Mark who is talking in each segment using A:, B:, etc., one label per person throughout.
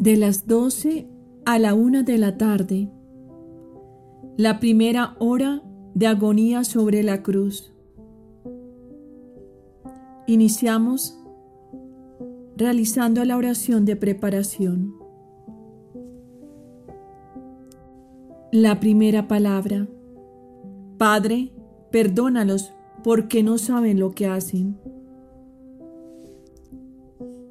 A: De las doce a la una de la tarde, la primera hora de agonía sobre la cruz. Iniciamos realizando la oración de preparación. La primera palabra. Padre, perdónalos porque no saben lo que hacen.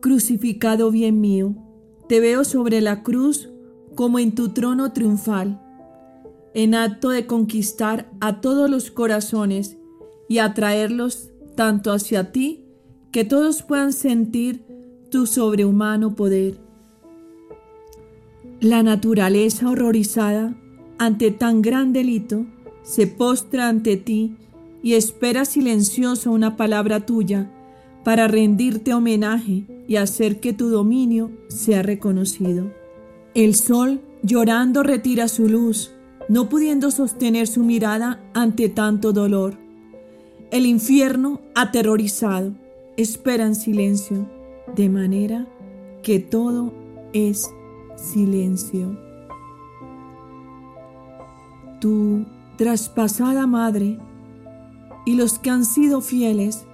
A: Crucificado bien mío, te veo sobre la cruz como en tu trono triunfal, en acto de conquistar a todos los corazones y atraerlos tanto hacia ti que todos puedan sentir tu sobrehumano poder. La naturaleza horrorizada ante tan gran delito se postra ante ti y espera silencioso una palabra tuya para rendirte homenaje y hacer que tu dominio sea reconocido. El sol llorando retira su luz, no pudiendo sostener su mirada ante tanto dolor. El infierno, aterrorizado, espera en silencio, de manera que todo es silencio tu traspasada madre, y los que han sido fieles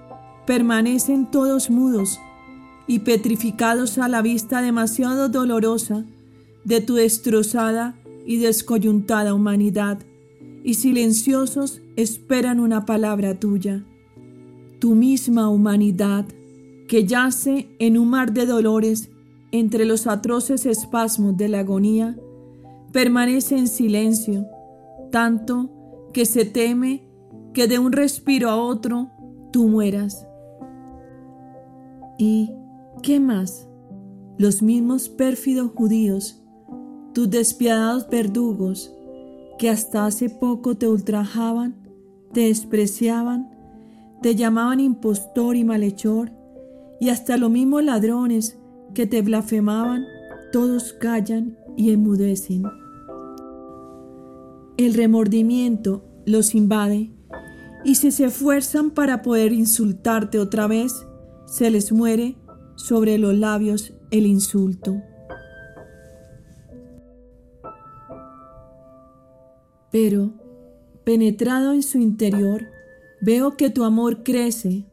A: permanecen todos mudos y petrificados a la vista demasiado dolorosa de tu destrozada y descoyuntada humanidad, y silenciosos esperan una palabra tuya. Tu misma humanidad, que yace en un mar de dolores entre los atroces espasmos de la agonía, permanece en silencio tanto que se teme que de un respiro a otro tú mueras. ¿Y qué más? Los mismos pérfidos judíos, tus despiadados verdugos, que hasta hace poco te ultrajaban, te despreciaban, te llamaban impostor y malhechor, y hasta los mismos ladrones que te blasfemaban, todos callan y enmudecen. El remordimiento los invade y si se esfuerzan para poder insultarte otra vez, se les muere sobre los labios el insulto. Pero, penetrado en su interior, veo que tu amor crece,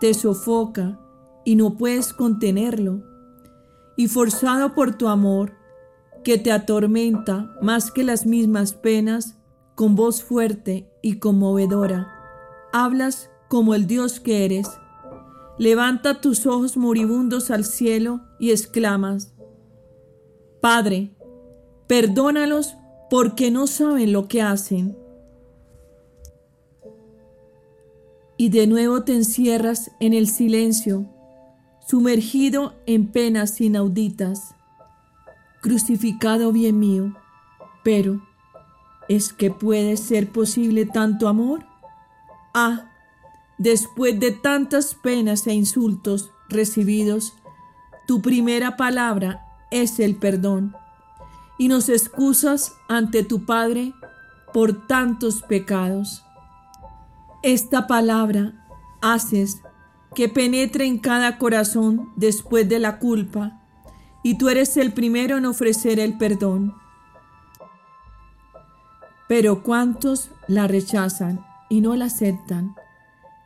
A: te sofoca y no puedes contenerlo. Y forzado por tu amor, que te atormenta más que las mismas penas, con voz fuerte y conmovedora. Hablas como el Dios que eres. Levanta tus ojos moribundos al cielo y exclamas, Padre, perdónalos porque no saben lo que hacen. Y de nuevo te encierras en el silencio, sumergido en penas inauditas crucificado bien mío. Pero, ¿es que puede ser posible tanto amor? Ah, después de tantas penas e insultos recibidos, tu primera palabra es el perdón y nos excusas ante tu Padre por tantos pecados. Esta palabra haces que penetre en cada corazón después de la culpa y tú eres el primero en ofrecer el perdón. Pero ¿cuántos la rechazan y no la aceptan?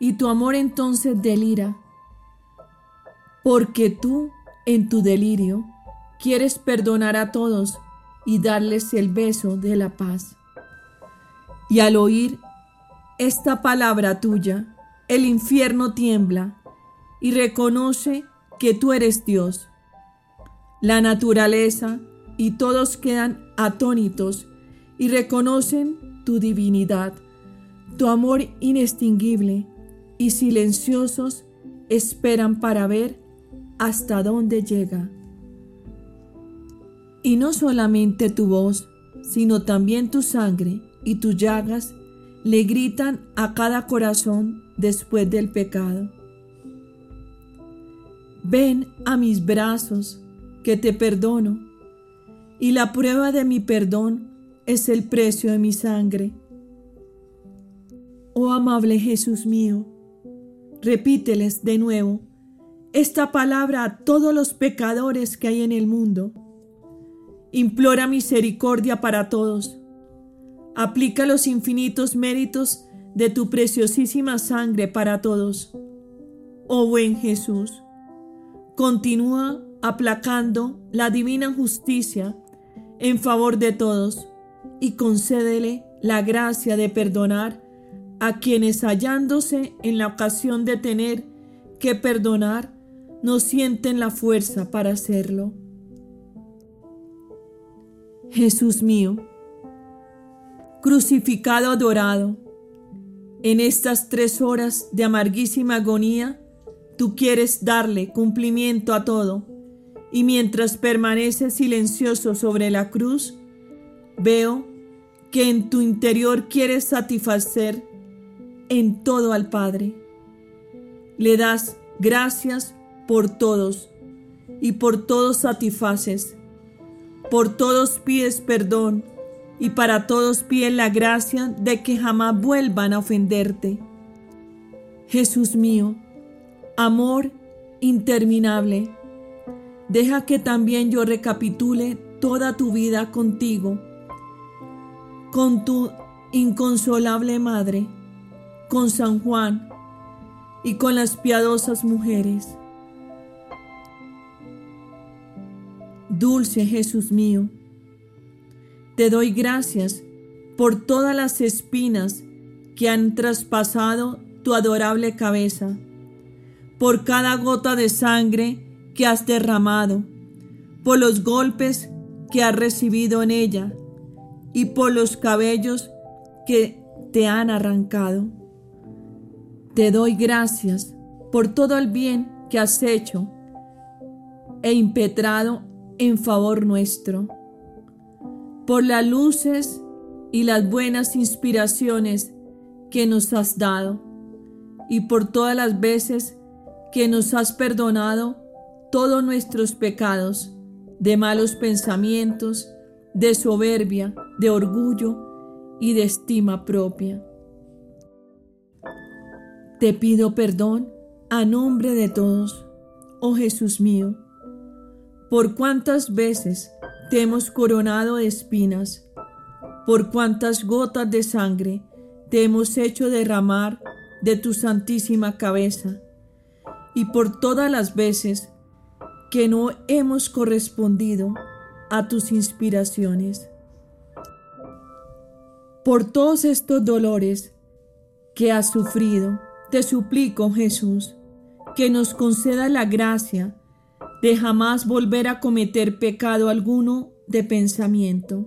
A: Y tu amor entonces delira, porque tú en tu delirio quieres perdonar a todos y darles el beso de la paz. Y al oír esta palabra tuya, el infierno tiembla y reconoce que tú eres Dios la naturaleza y todos quedan atónitos y reconocen tu divinidad, tu amor inextinguible y silenciosos esperan para ver hasta dónde llega. Y no solamente tu voz, sino también tu sangre y tus llagas le gritan a cada corazón después del pecado. Ven a mis brazos, que te perdono, y la prueba de mi perdón es el precio de mi sangre. Oh amable Jesús mío, repíteles de nuevo esta palabra a todos los pecadores que hay en el mundo, implora misericordia para todos. Aplica los infinitos méritos de tu preciosísima sangre para todos. Oh buen Jesús, continúa aplacando la divina justicia en favor de todos y concédele la gracia de perdonar a quienes hallándose en la ocasión de tener que perdonar, no sienten la fuerza para hacerlo. Jesús mío, crucificado adorado, en estas tres horas de amarguísima agonía, tú quieres darle cumplimiento a todo, y mientras permaneces silencioso sobre la cruz, veo que en tu interior quieres satisfacer en todo al Padre. Le das gracias por todos y por todos satisfaces. Por todos pides perdón y para todos pides la gracia de que jamás vuelvan a ofenderte. Jesús mío, amor interminable, deja que también yo recapitule toda tu vida contigo, con tu inconsolable madre con San Juan y con las piadosas mujeres. Dulce Jesús mío, te doy gracias por todas las espinas que han traspasado tu adorable cabeza, por cada gota de sangre que has derramado, por los golpes que has recibido en ella y por los cabellos que te han arrancado. Te doy gracias por todo el bien que has hecho e impetrado en favor nuestro, por las luces y las buenas inspiraciones que nos has dado y por todas las veces que nos has perdonado todos nuestros pecados de malos pensamientos, de soberbia, de orgullo y de estima propia. Te pido perdón a nombre de todos, oh Jesús mío, por cuántas veces te hemos coronado de espinas, por cuántas gotas de sangre te hemos hecho derramar de tu santísima cabeza, y por todas las veces que no hemos correspondido a tus inspiraciones. Por todos estos dolores que has sufrido, te suplico, Jesús, que nos conceda la gracia de jamás volver a cometer pecado alguno de pensamiento.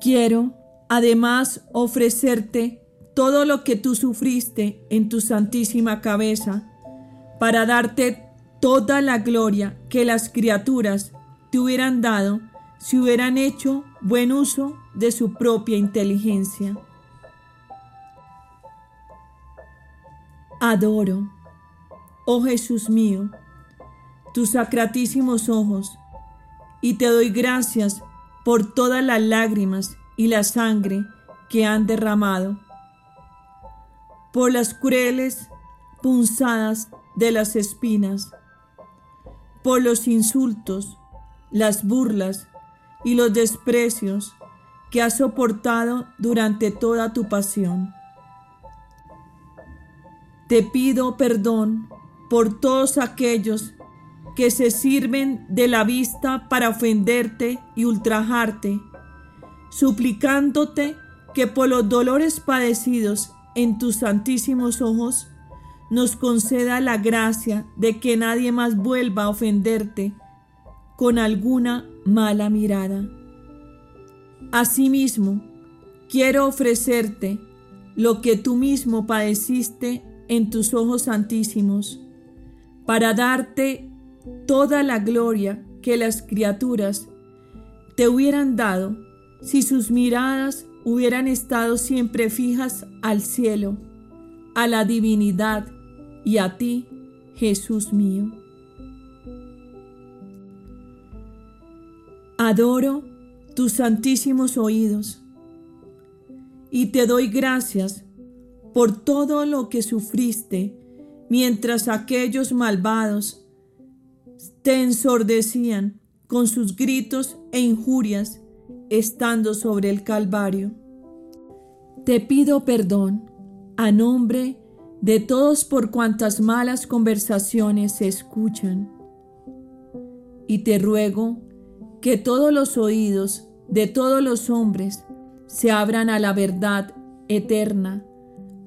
A: Quiero, además, ofrecerte todo lo que tú sufriste en tu santísima cabeza, para darte toda la gloria que las criaturas te hubieran dado si hubieran hecho buen uso de su propia inteligencia. Adoro, oh Jesús mío, tus sacratísimos ojos, y te doy gracias por todas las lágrimas y la sangre que han derramado, por las crueles punzadas de las espinas, por los insultos, las burlas y los desprecios que has soportado durante toda tu pasión. Te pido perdón por todos aquellos que se sirven de la vista para ofenderte y ultrajarte, suplicándote que por los dolores padecidos en tus santísimos ojos nos conceda la gracia de que nadie más vuelva a ofenderte con alguna mala mirada. Asimismo, quiero ofrecerte lo que tú mismo padeciste en tus ojos santísimos, para darte toda la gloria que las criaturas te hubieran dado si sus miradas hubieran estado siempre fijas al cielo, a la divinidad y a ti, Jesús mío. Adoro tus santísimos oídos y te doy gracias por todo lo que sufriste mientras aquellos malvados te ensordecían con sus gritos e injurias, estando sobre el Calvario. Te pido perdón a nombre de todos por cuantas malas conversaciones se escuchan. Y te ruego que todos los oídos de todos los hombres se abran a la verdad eterna,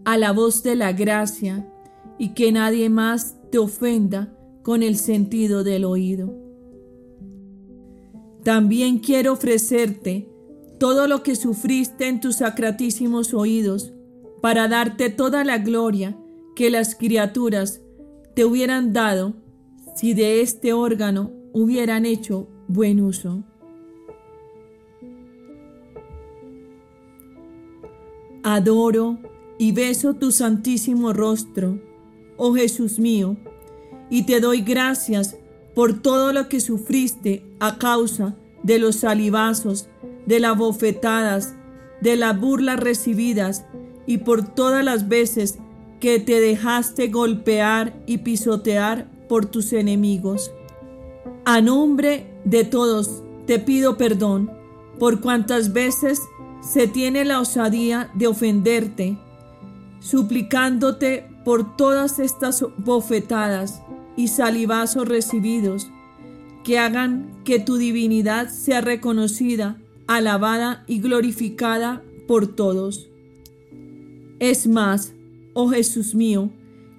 A: a la voz de la gracia, y que nadie más te ofenda con el sentido del oído. También quiero ofrecerte todo lo que sufriste en tus sacratísimos oídos, para darte toda la gloria que las criaturas te hubieran dado si de este órgano hubieran hecho buen uso. Adoro y beso tu santísimo rostro, oh Jesús mío, y te doy gracias por todo lo que sufriste a causa de los salivazos, de las bofetadas, de las burlas recibidas y por todas las veces que te dejaste golpear y pisotear por tus enemigos. A nombre de todos te pido perdón por cuantas veces se tiene la osadía de ofenderte, suplicándote por todas estas bofetadas y salivazos recibidos, que hagan que tu divinidad sea reconocida, alabada y glorificada por todos. Es más, oh Jesús mío,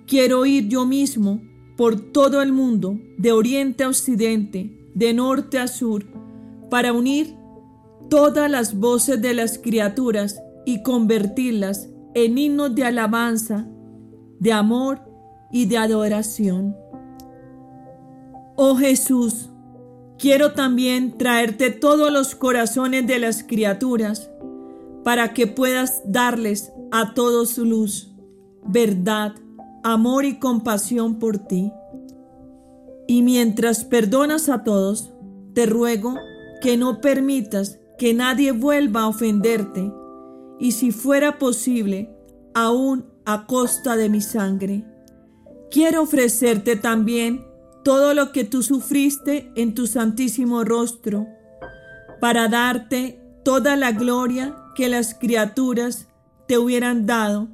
A: quiero ir yo mismo por todo el mundo, de oriente a occidente, de norte a sur, para unir todas las voces de las criaturas y convertirlas en himnos de alabanza, de amor y de adoración. Oh Jesús, quiero también traerte todos los corazones de las criaturas para que puedas darles a todos luz, verdad, amor y compasión por ti. Y mientras perdonas a todos, te ruego que no permitas que nadie vuelva a ofenderte, y si fuera posible, aún a costa de mi sangre. Quiero ofrecerte también todo lo que tú sufriste en tu santísimo rostro, para darte toda la gloria que las criaturas te hubieran dado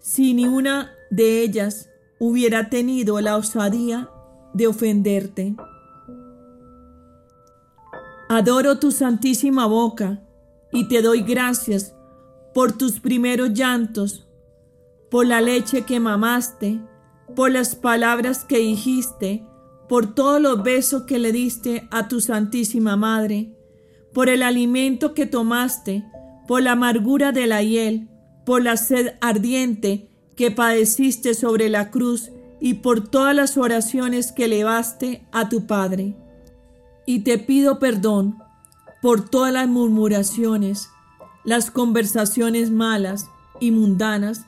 A: si ni una de ellas hubiera tenido la osadía de ofenderte. Adoro tu santísima boca y te doy gracias por tus primeros llantos, por la leche que mamaste, por las palabras que dijiste, por todos los besos que le diste a tu Santísima Madre, por el alimento que tomaste, por la amargura de la hiel, por la sed ardiente que padeciste sobre la cruz y por todas las oraciones que elevaste a tu Padre. Y te pido perdón por todas las murmuraciones, las conversaciones malas y mundanas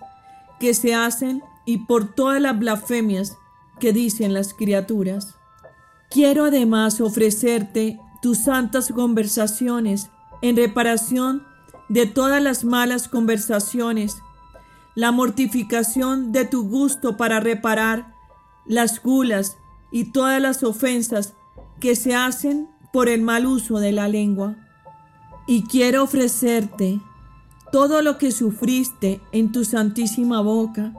A: que se hacen y por todas las blasfemias que dicen las criaturas. Quiero además ofrecerte tus santas conversaciones en reparación de todas las malas conversaciones, la mortificación de tu gusto para reparar las gulas y todas las ofensas que se hacen por el mal uso de la lengua. Y quiero ofrecerte todo lo que sufriste en tu santísima boca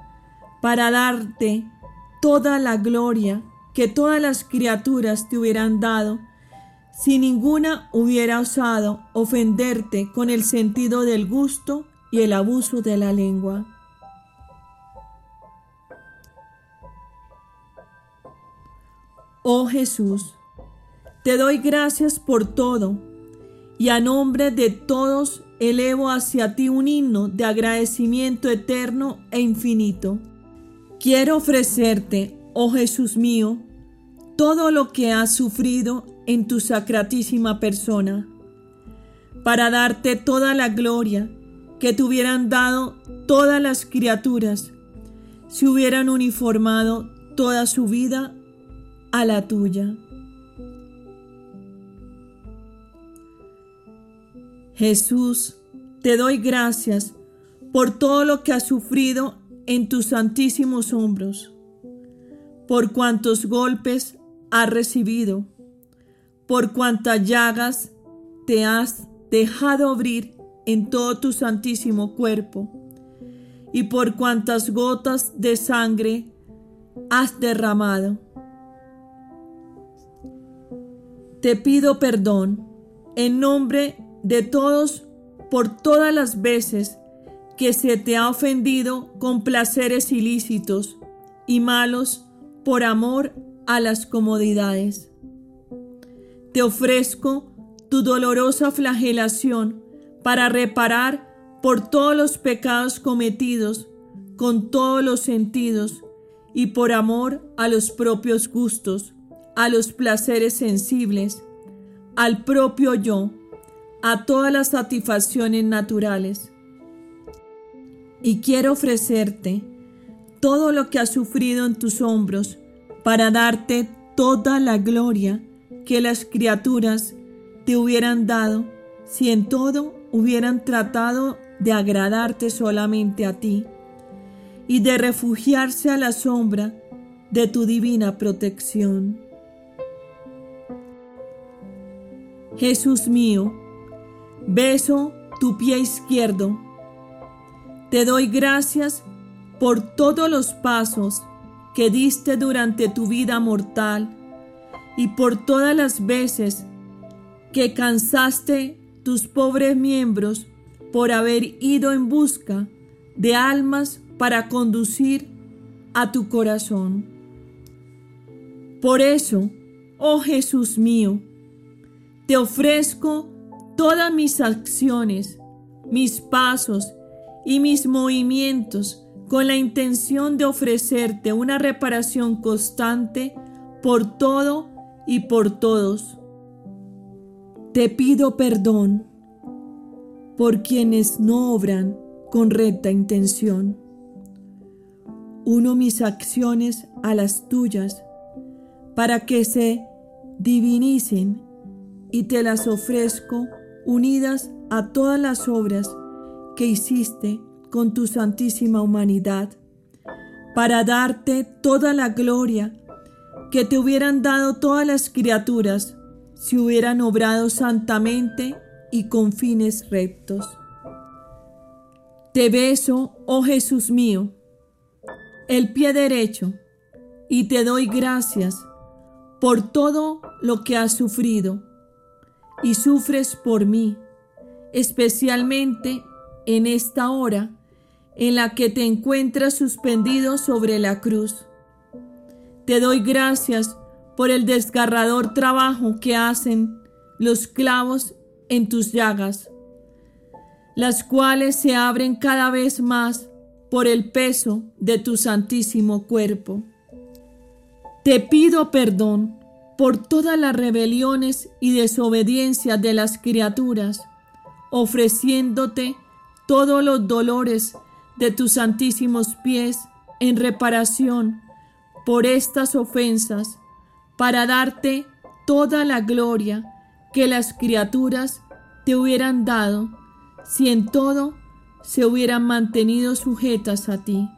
A: para darte toda la gloria que todas las criaturas te hubieran dado si ninguna hubiera osado ofenderte con el sentido del gusto y el abuso de la lengua. Oh Jesús, te doy gracias por todo y a nombre de todos elevo hacia ti un himno de agradecimiento eterno e infinito. Quiero ofrecerte, oh Jesús mío, todo lo que has sufrido en tu sacratísima persona, para darte toda la gloria que te hubieran dado todas las criaturas si hubieran uniformado toda su vida a la tuya. Jesús, te doy gracias por todo lo que has sufrido en tus santísimos hombros, por cuantos golpes has recibido, por cuantas llagas te has dejado abrir en todo tu santísimo cuerpo, y por cuantas gotas de sangre has derramado. Te pido perdón en nombre de todos por todas las veces que se te ha ofendido con placeres ilícitos y malos por amor a las comodidades. Te ofrezco tu dolorosa flagelación para reparar por todos los pecados cometidos con todos los sentidos y por amor a los propios gustos, a los placeres sensibles, al propio yo, a todas las satisfacciones naturales. Y quiero ofrecerte todo lo que has sufrido en tus hombros para darte toda la gloria que las criaturas te hubieran dado si en todo hubieran tratado de agradarte solamente a ti y de refugiarse a la sombra de tu divina protección. Jesús mío, beso tu pie izquierdo. Te doy gracias por todos los pasos que diste durante tu vida mortal y por todas las veces que cansaste tus pobres miembros por haber ido en busca de almas para conducir a tu corazón. Por eso, oh Jesús mío, te ofrezco todas mis acciones, mis pasos y mis movimientos con la intención de ofrecerte una reparación constante por todo y por todos. Te pido perdón por quienes no obran con recta intención. Uno mis acciones a las tuyas para que se divinicen y te las ofrezco unidas a todas las obras que hiciste con tu santísima humanidad, para darte toda la gloria que te hubieran dado todas las criaturas si hubieran obrado santamente y con fines rectos. Te beso, oh Jesús mío, el pie derecho, y te doy gracias por todo lo que has sufrido y sufres por mí, especialmente en esta hora en la que te encuentras suspendido sobre la cruz. Te doy gracias por el desgarrador trabajo que hacen los clavos en tus llagas, las cuales se abren cada vez más por el peso de tu santísimo cuerpo. Te pido perdón por todas las rebeliones y desobediencias de las criaturas, ofreciéndote todos los dolores de tus santísimos pies en reparación por estas ofensas, para darte toda la gloria que las criaturas te hubieran dado si en todo se hubieran mantenido sujetas a ti.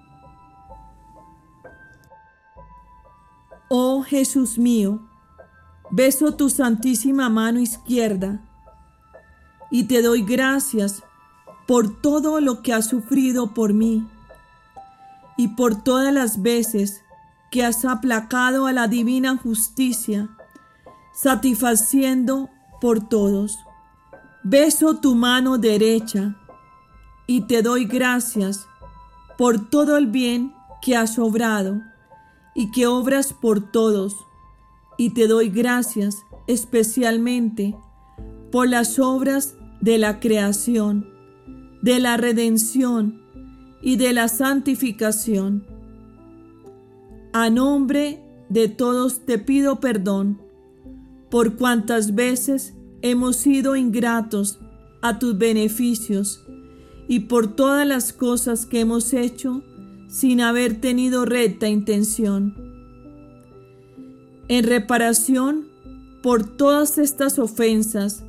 A: Oh Jesús mío, Beso tu santísima mano izquierda y te doy gracias por todo lo que has sufrido por mí y por todas las veces que has aplacado a la divina justicia, satisfaciendo por todos. Beso tu mano derecha y te doy gracias por todo el bien que has obrado y que obras por todos y te doy gracias especialmente por las obras de la creación, de la redención y de la santificación. A nombre de todos te pido perdón por cuantas veces hemos sido ingratos a tus beneficios y por todas las cosas que hemos hecho sin haber tenido recta intención. En reparación por todas estas ofensas,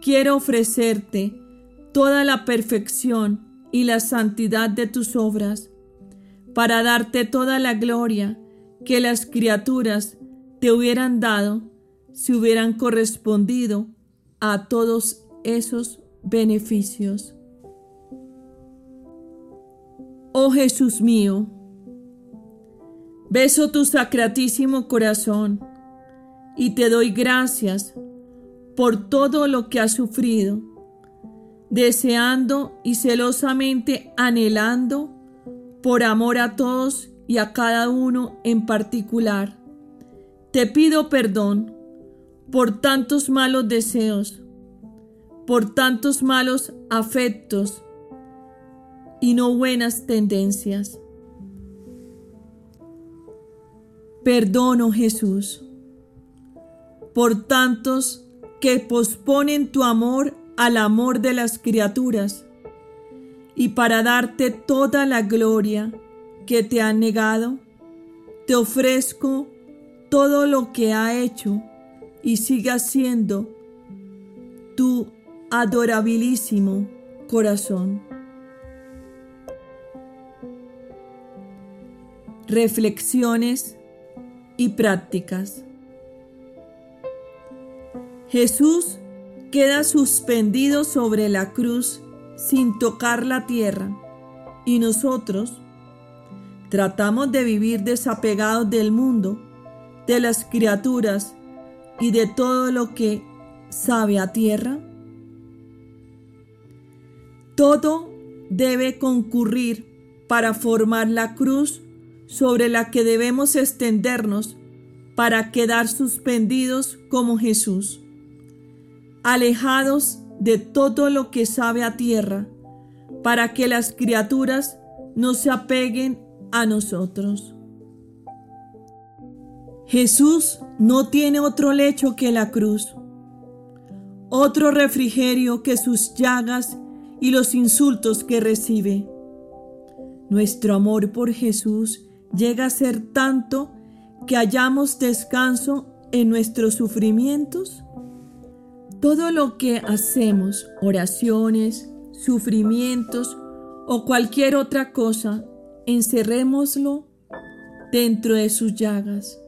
A: quiero ofrecerte toda la perfección y la santidad de tus obras, para darte toda la gloria que las criaturas te hubieran dado si hubieran correspondido a todos esos beneficios. Oh Jesús mío, beso tu sacratísimo corazón y te doy gracias por todo lo que has sufrido, deseando y celosamente anhelando por amor a todos y a cada uno en particular. Te pido perdón por tantos malos deseos, por tantos malos afectos y no buenas tendencias. Perdono Jesús por tantos que posponen tu amor al amor de las criaturas y para darte toda la gloria que te han negado, te ofrezco todo lo que ha hecho y siga siendo tu adorabilísimo corazón. Reflexiones y prácticas. Jesús queda suspendido sobre la cruz sin tocar la tierra y nosotros tratamos de vivir desapegados del mundo, de las criaturas y de todo lo que sabe a tierra? Todo debe concurrir para formar la cruz sobre la que debemos extendernos para quedar suspendidos como Jesús, alejados de todo lo que sabe a tierra, para que las criaturas no se apeguen a nosotros. Jesús no tiene otro lecho que la cruz, otro refrigerio que sus llagas y los insultos que recibe. Nuestro amor por Jesús llega a ser tanto que hallamos descanso en nuestros sufrimientos. Todo lo que hacemos, oraciones, sufrimientos o cualquier otra cosa, encerrémoslo dentro de sus llagas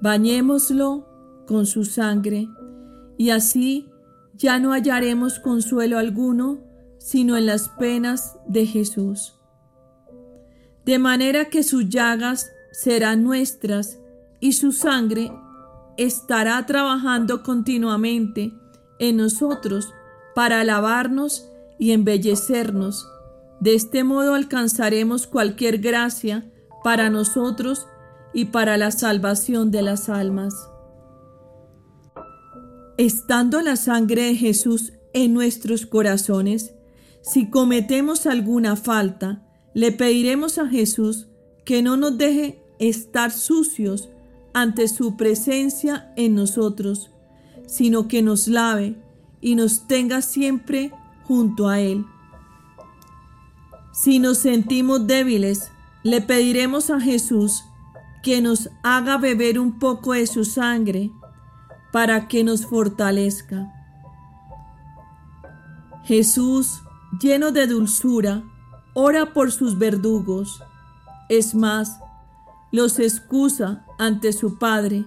A: bañémoslo con su sangre, y así ya no hallaremos consuelo alguno sino en las penas de Jesús. De manera que sus llagas serán nuestras y su sangre estará trabajando continuamente en nosotros para lavarnos y embellecernos. De este modo alcanzaremos cualquier gracia para nosotros y para la salvación de las almas. Estando la sangre de Jesús en nuestros corazones, si cometemos alguna falta, le pediremos a Jesús que no nos deje estar sucios ante su presencia en nosotros, sino que nos lave y nos tenga siempre junto a Él. Si nos sentimos débiles, le pediremos a Jesús que nos haga beber un poco de su sangre para que nos fortalezca. Jesús, lleno de dulzura, ora por sus verdugos. Es más, los excusa ante su Padre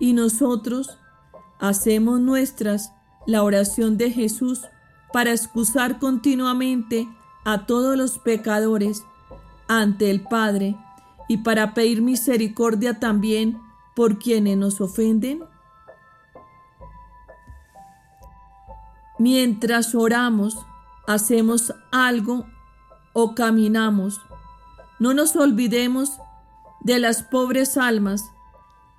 A: y nosotros hacemos nuestras la oración de Jesús para excusar continuamente a todos los pecadores ante el Padre y para pedir misericordia también por quienes nos ofenden? Mientras oramos, hacemos algo o caminamos, no nos olvidemos de las pobres almas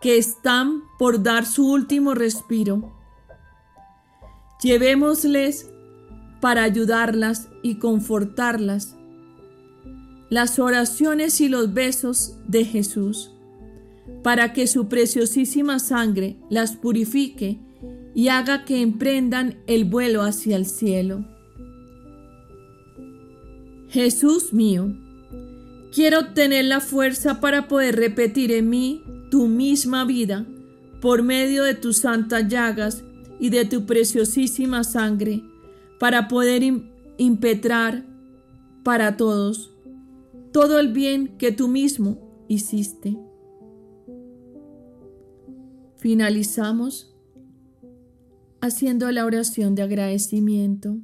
A: que están por dar su último respiro. Llevémosles para ayudarlas y confortarlas las oraciones y los besos de Jesús, para que su preciosísima sangre las purifique y haga que emprendan el vuelo hacia el cielo. Jesús mío, quiero tener la fuerza para poder repetir en mí tu misma vida por medio de tus santas llagas y de tu preciosísima sangre, para poder impetrar para todos todo el bien que tú mismo hiciste. Finalizamos haciendo la oración de agradecimiento.